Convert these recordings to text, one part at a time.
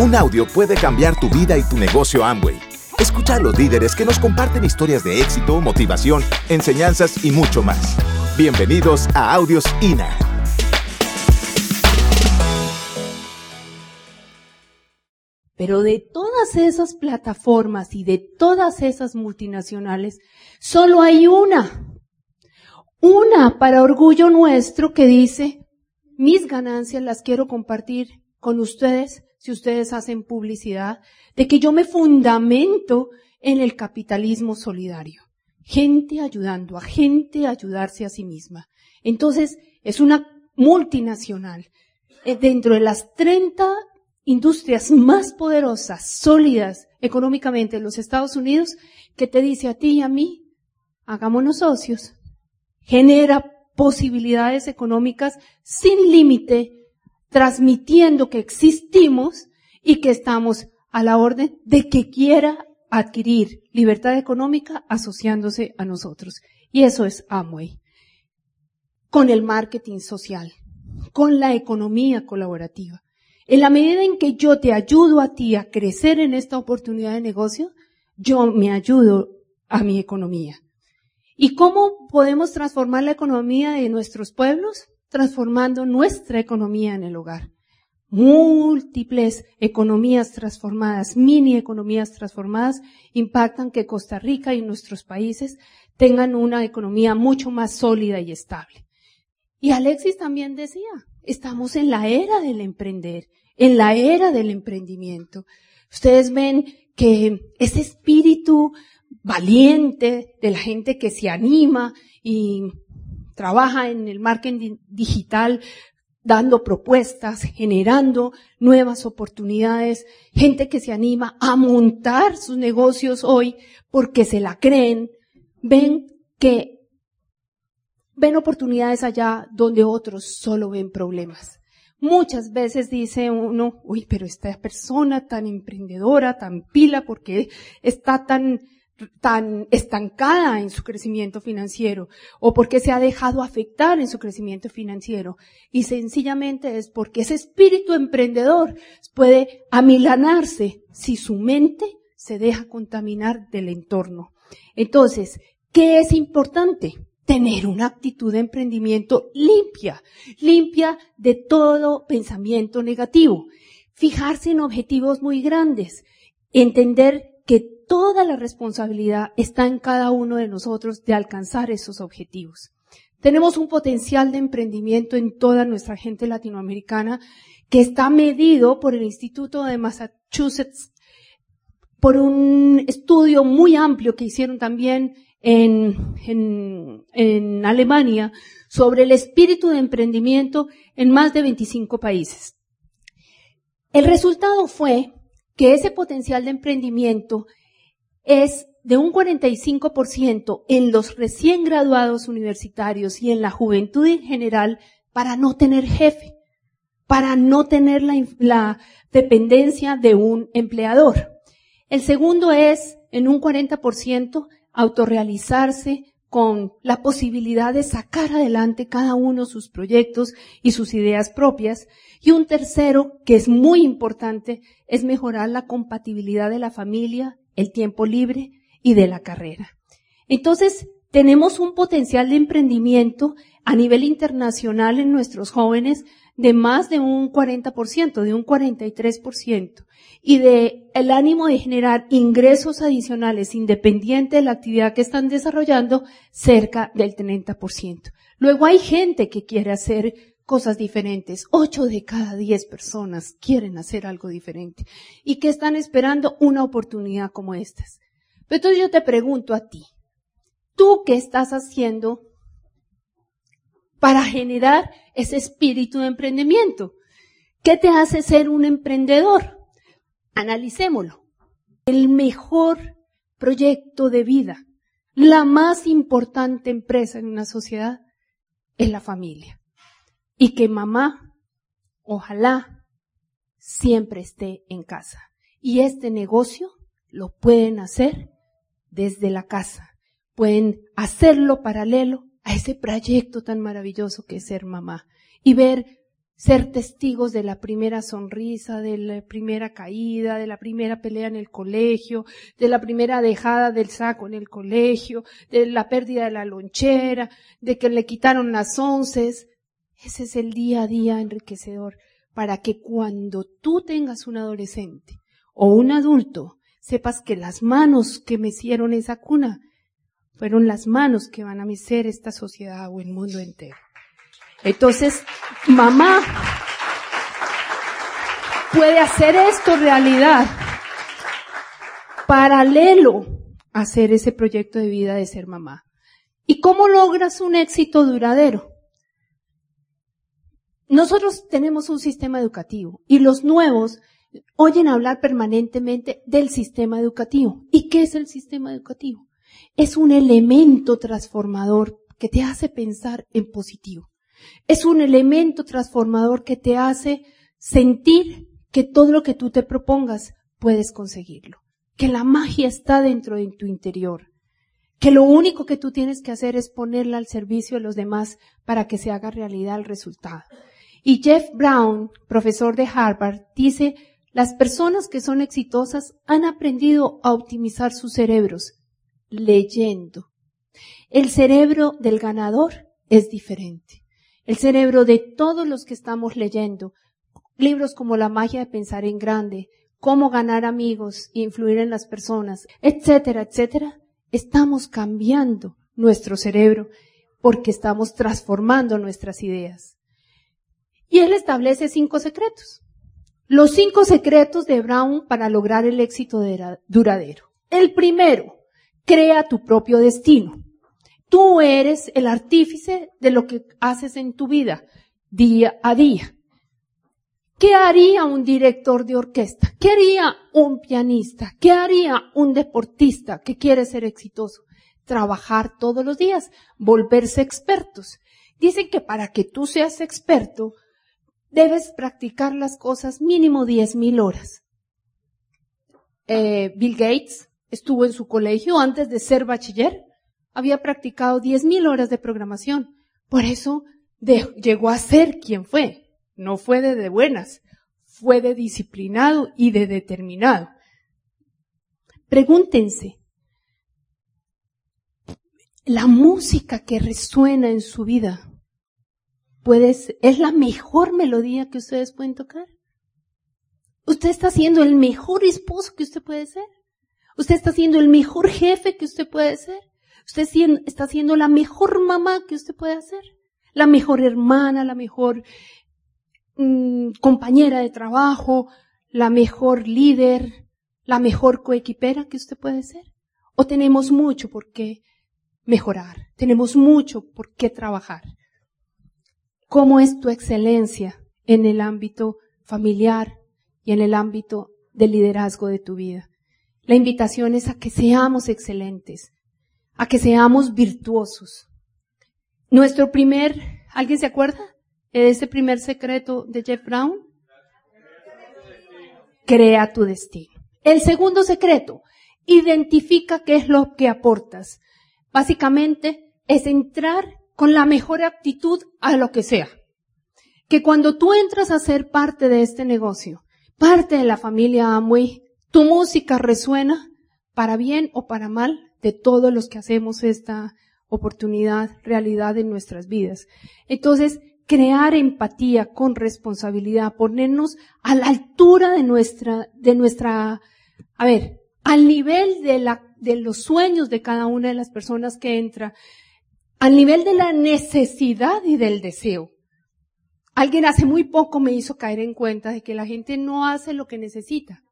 Un audio puede cambiar tu vida y tu negocio Amway. Escucha a los líderes que nos comparten historias de éxito, motivación, enseñanzas y mucho más. Bienvenidos a Audios INA. Pero de todas esas plataformas y de todas esas multinacionales, solo hay una. Una para orgullo nuestro que dice, mis ganancias las quiero compartir con ustedes si ustedes hacen publicidad, de que yo me fundamento en el capitalismo solidario. Gente ayudando a gente a ayudarse a sí misma. Entonces, es una multinacional. Eh, dentro de las 30 industrias más poderosas, sólidas económicamente en los Estados Unidos, que te dice a ti y a mí, hagámonos socios. Genera posibilidades económicas sin límite transmitiendo que existimos y que estamos a la orden de que quiera adquirir libertad económica asociándose a nosotros. Y eso es Amway. Con el marketing social, con la economía colaborativa. En la medida en que yo te ayudo a ti a crecer en esta oportunidad de negocio, yo me ayudo a mi economía. ¿Y cómo podemos transformar la economía de nuestros pueblos? Transformando nuestra economía en el hogar. Múltiples economías transformadas, mini economías transformadas, impactan que Costa Rica y nuestros países tengan una economía mucho más sólida y estable. Y Alexis también decía, estamos en la era del emprender, en la era del emprendimiento. Ustedes ven que ese espíritu valiente de la gente que se anima y trabaja en el marketing digital dando propuestas, generando nuevas oportunidades, gente que se anima a montar sus negocios hoy porque se la creen, ven que ven oportunidades allá donde otros solo ven problemas. Muchas veces dice uno, uy, pero esta persona tan emprendedora, tan pila, porque está tan tan estancada en su crecimiento financiero o porque se ha dejado afectar en su crecimiento financiero. Y sencillamente es porque ese espíritu emprendedor puede amilanarse si su mente se deja contaminar del entorno. Entonces, ¿qué es importante? Tener una actitud de emprendimiento limpia, limpia de todo pensamiento negativo. Fijarse en objetivos muy grandes. Entender toda la responsabilidad está en cada uno de nosotros de alcanzar esos objetivos. Tenemos un potencial de emprendimiento en toda nuestra gente latinoamericana que está medido por el Instituto de Massachusetts, por un estudio muy amplio que hicieron también en, en, en Alemania sobre el espíritu de emprendimiento en más de 25 países. El resultado fue que ese potencial de emprendimiento es de un 45% en los recién graduados universitarios y en la juventud en general para no tener jefe, para no tener la, dependencia de un empleador. El segundo es en un 40% autorrealizarse con la posibilidad de sacar adelante cada uno sus proyectos y sus ideas propias. Y un tercero, que es muy importante, es mejorar la compatibilidad de la familia el tiempo libre y de la carrera. Entonces, tenemos un potencial de emprendimiento a nivel internacional en nuestros jóvenes de más de un 40%, de un 43%, y de el ánimo de generar ingresos adicionales independiente de la actividad que están desarrollando cerca del 30%. Luego hay gente que quiere hacer cosas diferentes. Ocho de cada diez personas quieren hacer algo diferente y que están esperando una oportunidad como estas. Pero entonces yo te pregunto a ti, ¿tú qué estás haciendo para generar ese espíritu de emprendimiento? ¿Qué te hace ser un emprendedor? Analicémoslo. El mejor proyecto de vida, la más importante empresa en una sociedad es la familia y que mamá, ojalá, siempre esté en casa. Y este negocio lo pueden hacer desde la casa. Pueden hacerlo paralelo a ese proyecto tan maravilloso que es ser mamá y ver ser testigos de la primera sonrisa, de la primera caída, de la primera pelea en el colegio, de la primera dejada del saco en el colegio, de la pérdida de la lonchera, de que le quitaron las onces. Ese es el día a día enriquecedor para que cuando tú tengas un adolescente o un adulto, sepas que las manos que mecieron esa cuna fueron las manos que van a mecer esta sociedad o el mundo entero. Entonces, mamá puede hacer esto realidad paralelo a hacer ese proyecto de vida de ser mamá. ¿Y cómo logras un éxito duradero? Nosotros tenemos un sistema educativo y los nuevos oyen hablar permanentemente del sistema educativo. ¿Y qué es el sistema educativo? Es un elemento transformador que te hace pensar en positivo. Es un elemento transformador que te hace sentir que todo lo que tú te propongas puedes conseguirlo, que la magia está dentro de tu interior, que lo único que tú tienes que hacer es ponerla al servicio de los demás para que se haga realidad el resultado. Y Jeff Brown, profesor de Harvard, dice, las personas que son exitosas han aprendido a optimizar sus cerebros leyendo. El cerebro del ganador es diferente. El cerebro de todos los que estamos leyendo libros como La magia de pensar en grande, Cómo ganar amigos, influir en las personas, etcétera, etcétera, estamos cambiando nuestro cerebro porque estamos transformando nuestras ideas. Y él establece cinco secretos. Los cinco secretos de Brown para lograr el éxito duradero. El primero, crea tu propio destino. Tú eres el artífice de lo que haces en tu vida día a día. ¿Qué haría un director de orquesta? ¿Qué haría un pianista? ¿Qué haría un deportista que quiere ser exitoso? Trabajar todos los días, volverse expertos. Dicen que para que tú seas experto, debes practicar las cosas mínimo 10.000 horas. Eh, Bill Gates estuvo en su colegio antes de ser bachiller había practicado 10.000 horas de programación. Por eso llegó a ser quien fue. No fue de, de buenas, fue de disciplinado y de determinado. Pregúntense, la música que resuena en su vida es la mejor melodía que ustedes pueden tocar. Usted está siendo el mejor esposo que usted puede ser. Usted está siendo el mejor jefe que usted puede ser. Usted está siendo la mejor mamá que usted puede hacer, la mejor hermana, la mejor mm, compañera de trabajo, la mejor líder, la mejor coequipera que usted puede ser. O tenemos mucho por qué mejorar, tenemos mucho por qué trabajar. ¿Cómo es tu excelencia en el ámbito familiar y en el ámbito del liderazgo de tu vida? La invitación es a que seamos excelentes, a que seamos virtuosos. Nuestro primer, ¿alguien se acuerda de ese primer secreto de Jeff Brown? Crea tu destino. El segundo secreto, identifica qué es lo que aportas. Básicamente es entrar con la mejor actitud a lo que sea. Que cuando tú entras a ser parte de este negocio, parte de la familia Amway, tu música resuena para bien o para mal de todos los que hacemos esta oportunidad realidad en nuestras vidas. Entonces, crear empatía con responsabilidad, ponernos a la altura de nuestra, de nuestra, a ver, al nivel de la, de los sueños de cada una de las personas que entra, al nivel de la necesidad y del deseo. Alguien hace muy poco me hizo caer en cuenta de que la gente no hace lo que necesita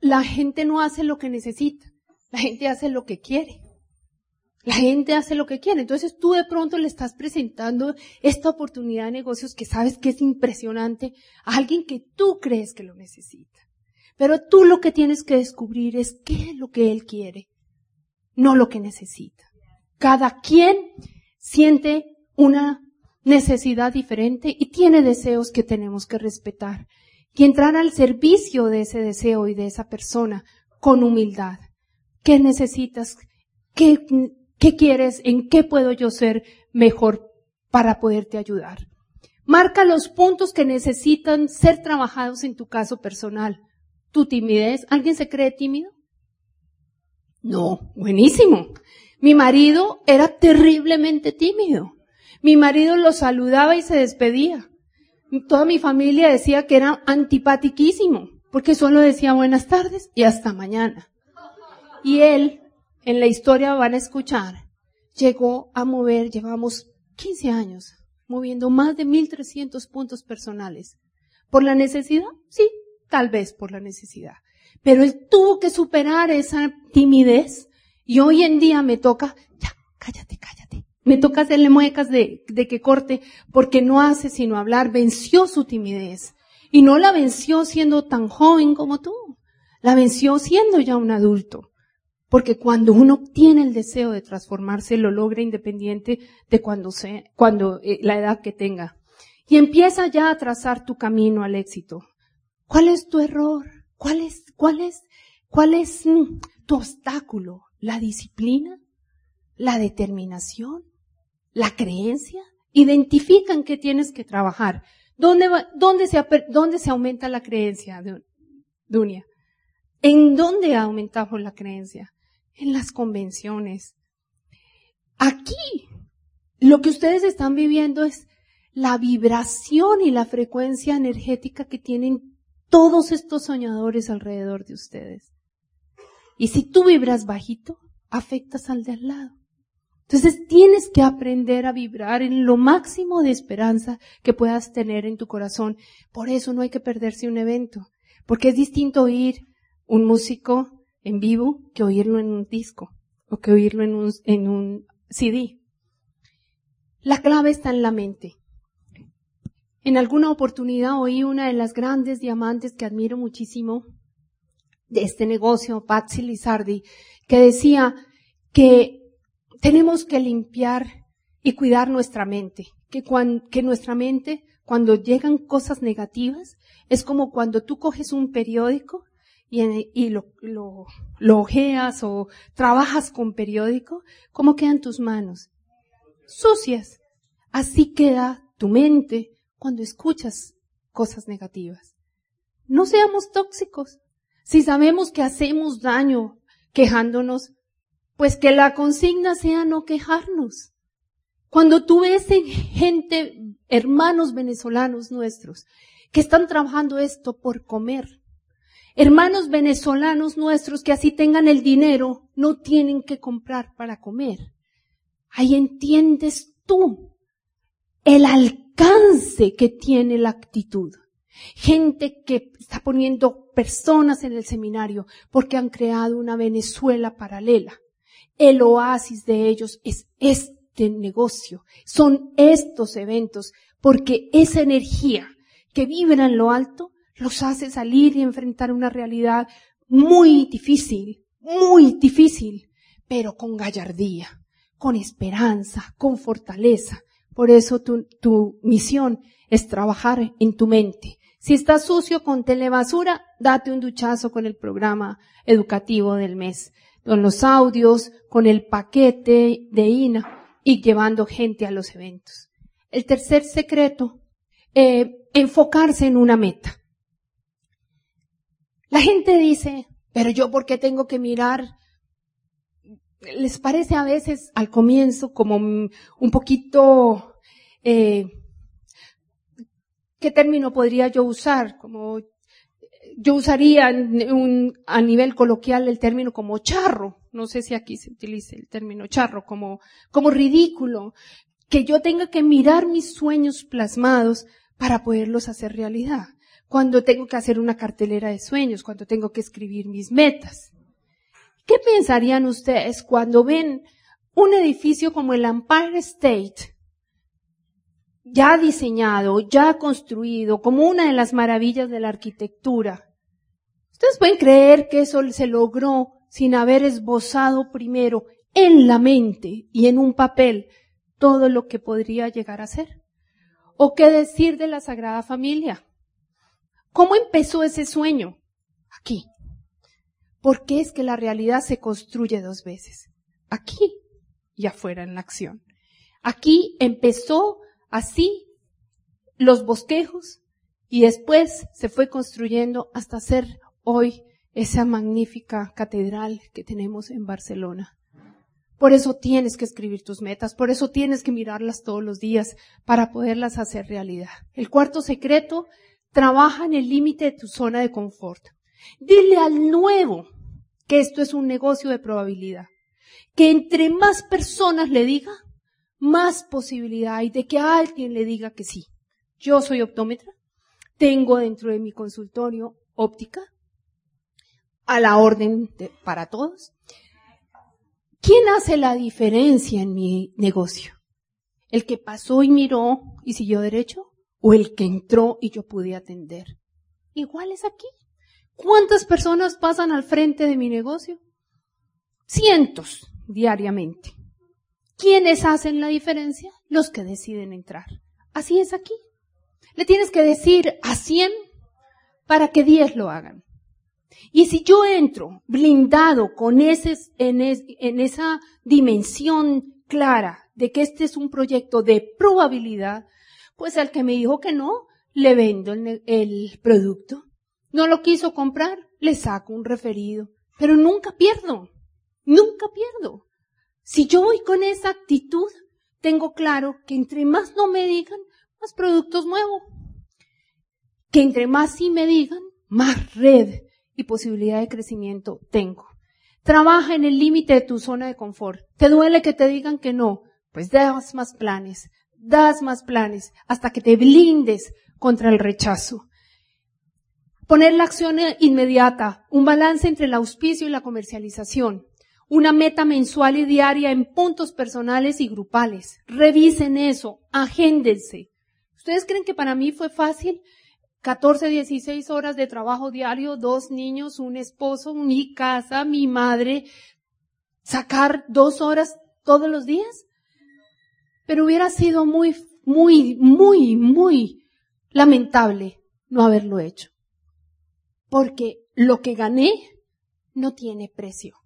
la gente no hace lo que necesita, la gente hace lo que quiere. La gente hace lo que quiere. Entonces tú de pronto le estás presentando esta oportunidad de negocios que sabes que es impresionante a alguien que tú crees que lo necesita. Pero tú lo que tienes que descubrir es qué es lo que él quiere, no lo que necesita. Cada quien siente una necesidad diferente y tiene deseos que tenemos que respetar y entrar al servicio de ese deseo y de esa persona con humildad. ¿Qué necesitas? ¿Qué, qué quieres? ¿En qué puedo yo ser mejor para poderte ayudar. Marca los puntos que necesitan ser trabajados en tu caso personal. Tu timidez, ¿alguien se cree tímido? No, buenísimo. Mi marido era terriblemente tímido. Mi marido lo saludaba y se despedía. Toda mi familia decía que era antipatiquísimo, porque solo decía buenas tardes y hasta mañana. Y él, en la historia van a escuchar, llegó a mover, llevamos 15 años, moviendo más de 1.300 puntos personales. ¿Por la necesidad? Sí, tal vez por la necesidad. Pero él tuvo que superar esa timidez y hoy en día me toca, ya, cállate, cállate. Me toca hacerle muecas de, de que corte porque no hace sino hablar. Venció su timidez. Y no la venció siendo tan joven como tú. La venció siendo ya un adulto. Porque cuando uno tiene el deseo de transformarse, lo logra independiente de cuando sea, cuando eh, la edad que tenga. Y empieza ya a trazar tu camino al éxito. ¿Cuál es tu error? ¿Cuál es, cuál es, cuál es mm, tu obstáculo? ¿La disciplina? ¿La determinación? ¿La creencia? Identifican que tienes que trabajar. ¿Dónde, dónde, se, dónde se aumenta la creencia, Dunia? ¿En dónde aumentamos la creencia? En las convenciones. Aquí, lo que ustedes están viviendo es la vibración y la frecuencia energética que tienen todos estos soñadores alrededor de ustedes. Y si tú vibras bajito, afectas al de al lado. Entonces tienes que aprender a vibrar en lo máximo de esperanza que puedas tener en tu corazón. Por eso no hay que perderse un evento, porque es distinto oír un músico en vivo que oírlo en un disco o que oírlo en un, en un CD. La clave está en la mente. En alguna oportunidad oí una de las grandes diamantes que admiro muchísimo de este negocio, Patsy Lizardi, que decía que tenemos que limpiar y cuidar nuestra mente, que, que nuestra mente, cuando llegan cosas negativas, es como cuando tú coges un periódico y, y lo, lo, lo ojeas o trabajas con periódico, ¿cómo quedan tus manos? Sucias. Así queda tu mente cuando escuchas cosas negativas. No seamos tóxicos. Si sabemos que hacemos daño quejándonos, pues que la consigna sea no quejarnos. Cuando tú ves gente, hermanos venezolanos nuestros, que están trabajando esto por comer, hermanos venezolanos nuestros que así tengan el dinero, no tienen que comprar para comer. Ahí entiendes tú el alcance que tiene la actitud. Gente que está poniendo personas en el seminario porque han creado una Venezuela paralela. El oasis de ellos es este negocio, son estos eventos, porque esa energía que vibra en lo alto los hace salir y enfrentar una realidad muy difícil, muy difícil, pero con gallardía, con esperanza, con fortaleza. Por eso tu, tu misión es trabajar en tu mente. Si estás sucio con telebasura, date un duchazo con el programa educativo del mes con los audios, con el paquete de INA y llevando gente a los eventos. El tercer secreto, eh, enfocarse en una meta. La gente dice, pero yo por qué tengo que mirar les parece a veces al comienzo como un poquito, eh, ¿qué término podría yo usar? Como yo usaría un, a nivel coloquial el término como charro. No sé si aquí se utiliza el término charro, como, como ridículo. Que yo tenga que mirar mis sueños plasmados para poderlos hacer realidad. Cuando tengo que hacer una cartelera de sueños, cuando tengo que escribir mis metas. ¿Qué pensarían ustedes cuando ven un edificio como el Empire State ya diseñado, ya construido, como una de las maravillas de la arquitectura. Ustedes pueden creer que eso se logró sin haber esbozado primero en la mente y en un papel todo lo que podría llegar a ser. ¿O qué decir de la Sagrada Familia? ¿Cómo empezó ese sueño? Aquí. Porque es que la realidad se construye dos veces. Aquí y afuera en la acción. Aquí empezó así los bosquejos y después se fue construyendo hasta ser hoy esa magnífica catedral que tenemos en Barcelona. Por eso tienes que escribir tus metas, por eso tienes que mirarlas todos los días para poderlas hacer realidad. El cuarto secreto, trabaja en el límite de tu zona de confort. Dile al nuevo que esto es un negocio de probabilidad. Que entre más personas le diga, más posibilidad hay de que alguien le diga que sí. Yo soy optómetra, tengo dentro de mi consultorio óptica, a la orden para todos. ¿Quién hace la diferencia en mi negocio? ¿El que pasó y miró y siguió derecho? ¿O el que entró y yo pude atender? Igual es aquí. ¿Cuántas personas pasan al frente de mi negocio? Cientos diariamente. ¿Quiénes hacen la diferencia? Los que deciden entrar. Así es aquí. Le tienes que decir a 100 para que 10 lo hagan. Y si yo entro blindado con ese, en, esa dimensión clara de que este es un proyecto de probabilidad, pues al que me dijo que no, le vendo el producto. No lo quiso comprar, le saco un referido. Pero nunca pierdo. Nunca pierdo. Si yo voy con esa actitud, tengo claro que entre más no me digan, más productos muevo. Que entre más sí me digan, más red y posibilidad de crecimiento tengo. Trabaja en el límite de tu zona de confort. ¿Te duele que te digan que no? Pues das más planes, das más planes hasta que te blindes contra el rechazo. Poner la acción inmediata, un balance entre el auspicio y la comercialización, una meta mensual y diaria en puntos personales y grupales. Revisen eso, agéndense. ¿Ustedes creen que para mí fue fácil? 14, 16 horas de trabajo diario, dos niños, un esposo, mi casa, mi madre, sacar dos horas todos los días. Pero hubiera sido muy, muy, muy, muy lamentable no haberlo hecho porque lo que gané no tiene precio,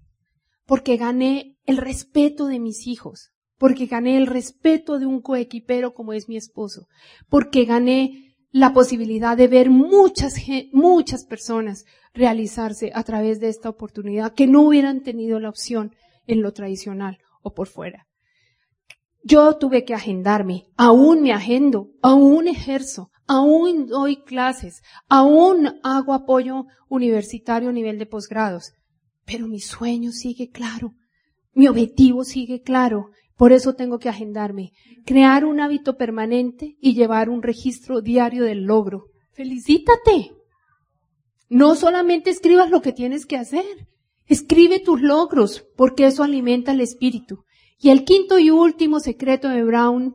porque gané el respeto de mis hijos, porque gané el respeto de un coequipero como es mi esposo, porque gané la posibilidad de ver muchas, muchas personas realizarse a través de esta oportunidad que no hubieran tenido la opción en lo tradicional o por fuera. Yo tuve que agendarme, aún me agendo, aún ejerzo, aún doy clases, aún hago apoyo universitario a nivel de posgrados, pero mi sueño sigue claro, mi objetivo sigue claro, por eso tengo que agendarme, crear un hábito permanente y llevar un registro diario del logro. Felicítate. No solamente escribas lo que tienes que hacer, escribe tus logros, porque eso alimenta el espíritu. Y el quinto y último secreto de Brown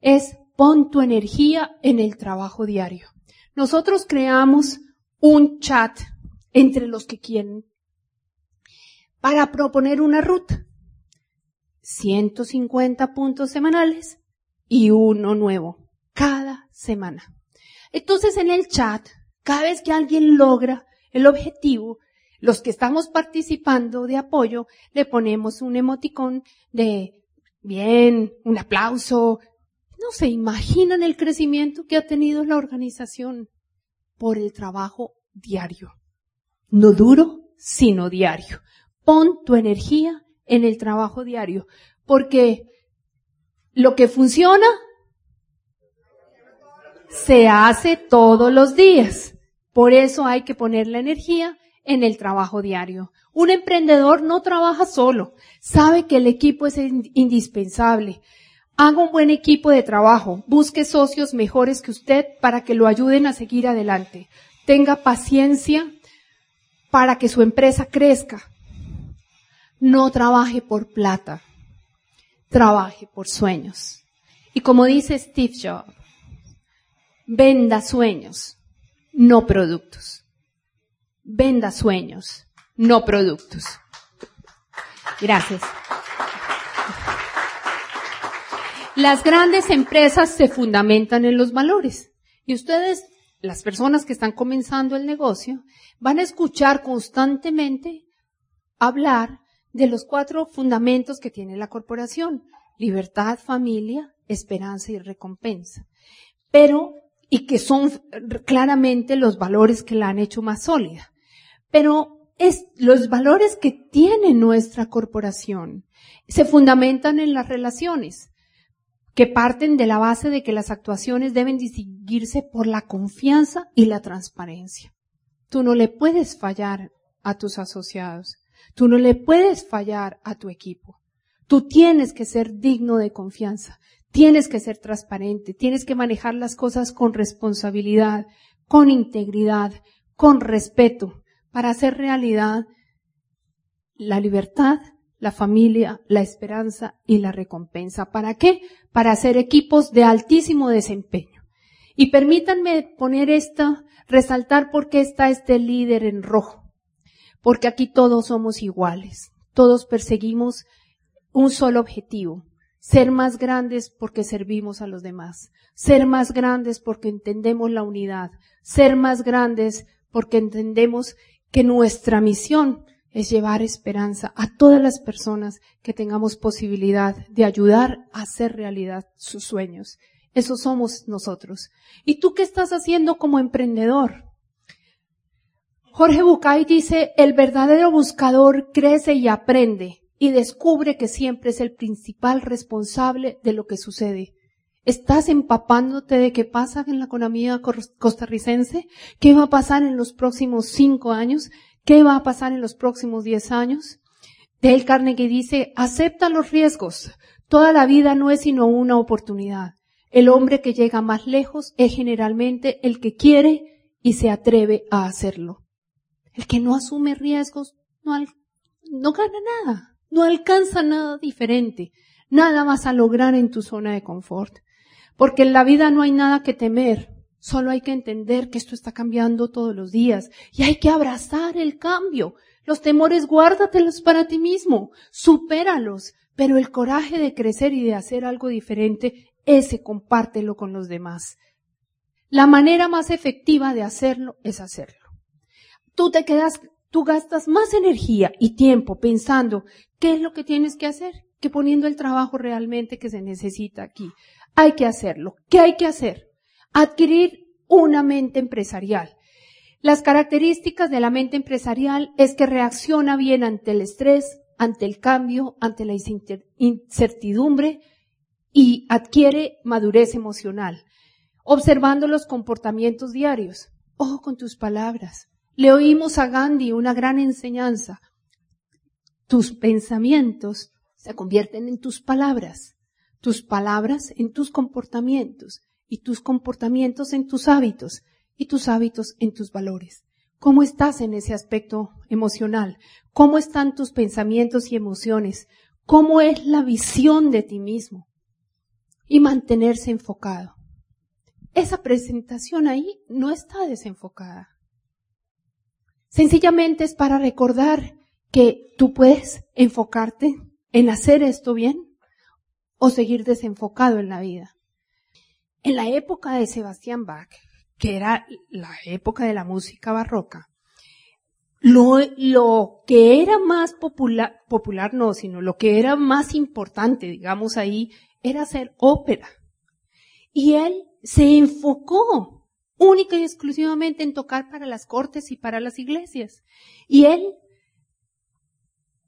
es Pon tu energía en el trabajo diario. Nosotros creamos un chat entre los que quieren para proponer una ruta. 150 puntos semanales y uno nuevo cada semana. Entonces en el chat, cada vez que alguien logra el objetivo, los que estamos participando de apoyo, le ponemos un emoticón de bien, un aplauso, no se imaginan el crecimiento que ha tenido la organización por el trabajo diario. No duro, sino diario. Pon tu energía en el trabajo diario, porque lo que funciona se hace todos los días. Por eso hay que poner la energía en el trabajo diario. Un emprendedor no trabaja solo, sabe que el equipo es indispensable, Haga un buen equipo de trabajo, busque socios mejores que usted para que lo ayuden a seguir adelante. Tenga paciencia para que su empresa crezca. No trabaje por plata, trabaje por sueños. Y como dice Steve Jobs, venda sueños, no productos. Venda sueños, no productos. Gracias. Las grandes empresas se fundamentan en los valores. Y ustedes, las personas que están comenzando el negocio, van a escuchar constantemente hablar de los cuatro fundamentos que tiene la corporación. Libertad, familia, esperanza y recompensa. Pero, y que son claramente los valores que la han hecho más sólida. Pero es, los valores que tiene nuestra corporación se fundamentan en las relaciones, que parten de la base de que las actuaciones deben distinguirse por la confianza y la transparencia. Tú no le puedes fallar a tus asociados. Tú no le puedes fallar a tu equipo. Tú tienes que ser digno de confianza. Tienes que ser transparente. Tienes que manejar las cosas con responsabilidad, con integridad, con respeto, para hacer realidad la libertad, la familia, la esperanza y la recompensa. ¿Para qué? Para hacer equipos de altísimo desempeño. Y permítanme poner esta, resaltar por qué está este líder en rojo. Porque aquí todos somos iguales. Todos perseguimos un solo objetivo. Ser más grandes porque servimos a los demás. Ser más grandes porque entendemos la unidad. Ser más grandes porque entendemos que nuestra misión es llevar esperanza a todas las personas que tengamos posibilidad de ayudar a hacer realidad sus sueños. Eso somos nosotros. ¿Y tú qué estás haciendo como emprendedor? Jorge Bucay dice, el verdadero buscador crece y aprende y descubre que siempre es el principal responsable de lo que sucede. ¿Estás empapándote de qué pasa en la economía costarricense? ¿Qué va a pasar en los próximos cinco años? ¿Qué va a pasar en los próximos diez años? Dale Carnegie dice, acepta los riesgos. Toda la vida no es sino una oportunidad. El hombre que llega más lejos es generalmente el que quiere y se atreve a hacerlo. El que no asume riesgos no, no gana nada, no alcanza nada diferente, nada vas a lograr en tu zona de confort. Porque en la vida no hay nada que temer, solo hay que entender que esto está cambiando todos los días y hay que abrazar el cambio. Los temores guárdatelos para ti mismo, supéralos, pero el coraje de crecer y de hacer algo diferente, ese compártelo con los demás. La manera más efectiva de hacerlo es hacerlo. Tú te quedas, tú gastas más energía y tiempo pensando qué es lo que tienes que hacer que poniendo el trabajo realmente que se necesita aquí. Hay que hacerlo. ¿Qué hay que hacer? Adquirir una mente empresarial. Las características de la mente empresarial es que reacciona bien ante el estrés, ante el cambio, ante la incertidumbre y adquiere madurez emocional, observando los comportamientos diarios. Ojo con tus palabras. Le oímos a Gandhi una gran enseñanza. Tus pensamientos se convierten en tus palabras tus palabras en tus comportamientos y tus comportamientos en tus hábitos y tus hábitos en tus valores. ¿Cómo estás en ese aspecto emocional? ¿Cómo están tus pensamientos y emociones? ¿Cómo es la visión de ti mismo? Y mantenerse enfocado. Esa presentación ahí no está desenfocada. Sencillamente es para recordar que tú puedes enfocarte en hacer esto bien o seguir desenfocado en la vida. En la época de Sebastián Bach, que era la época de la música barroca, lo, lo que era más popular, popular no, sino lo que era más importante, digamos ahí, era hacer ópera. Y él se enfocó única y exclusivamente en tocar para las cortes y para las iglesias. Y él,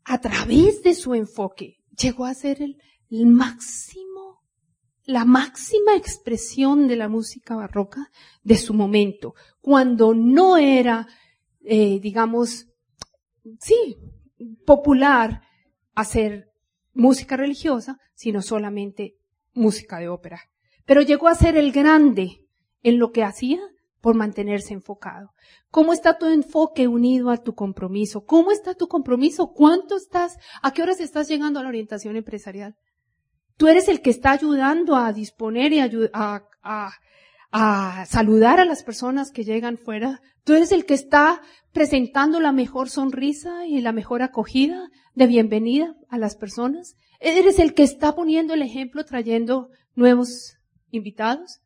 a través de su enfoque, llegó a ser el, máximo, la máxima expresión de la música barroca de su momento, cuando no era, eh, digamos, sí, popular hacer música religiosa, sino solamente música de ópera. Pero llegó a ser el grande en lo que hacía por mantenerse enfocado. ¿Cómo está tu enfoque unido a tu compromiso? ¿Cómo está tu compromiso? ¿Cuánto estás? ¿A qué horas estás llegando a la orientación empresarial? Tú eres el que está ayudando a disponer y a, saludar a las personas que llegan fuera. Tú eres el que está presentando la mejor sonrisa y la mejor acogida de bienvenida a las personas. Eres el que está poniendo el ejemplo trayendo nuevos invitados.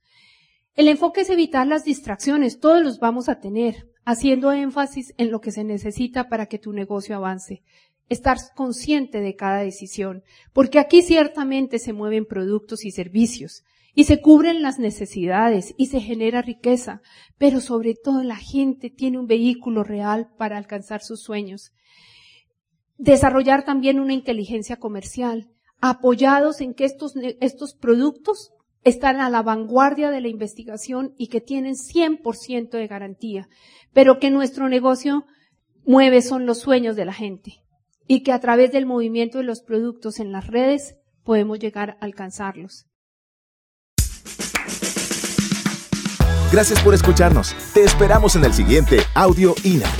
El enfoque es evitar las distracciones, todos los vamos a tener, haciendo énfasis en lo que se necesita para que tu negocio avance. estar consciente de cada decisión, porque aquí ciertamente se mueven productos y servicios y se cubren las necesidades y se genera riqueza, pero sobre todo la gente tiene un vehículo real para alcanzar sus sueños. Desarrollar también una inteligencia comercial, apoyados en que estos, estos productos están a la vanguardia de la investigación y que tienen 100% de garantía, pero que nuestro negocio mueve son los sueños de la gente y que a través del movimiento de los productos en las redes podemos llegar a alcanzarlos. Gracias por escucharnos. Te esperamos en el siguiente Audio INA.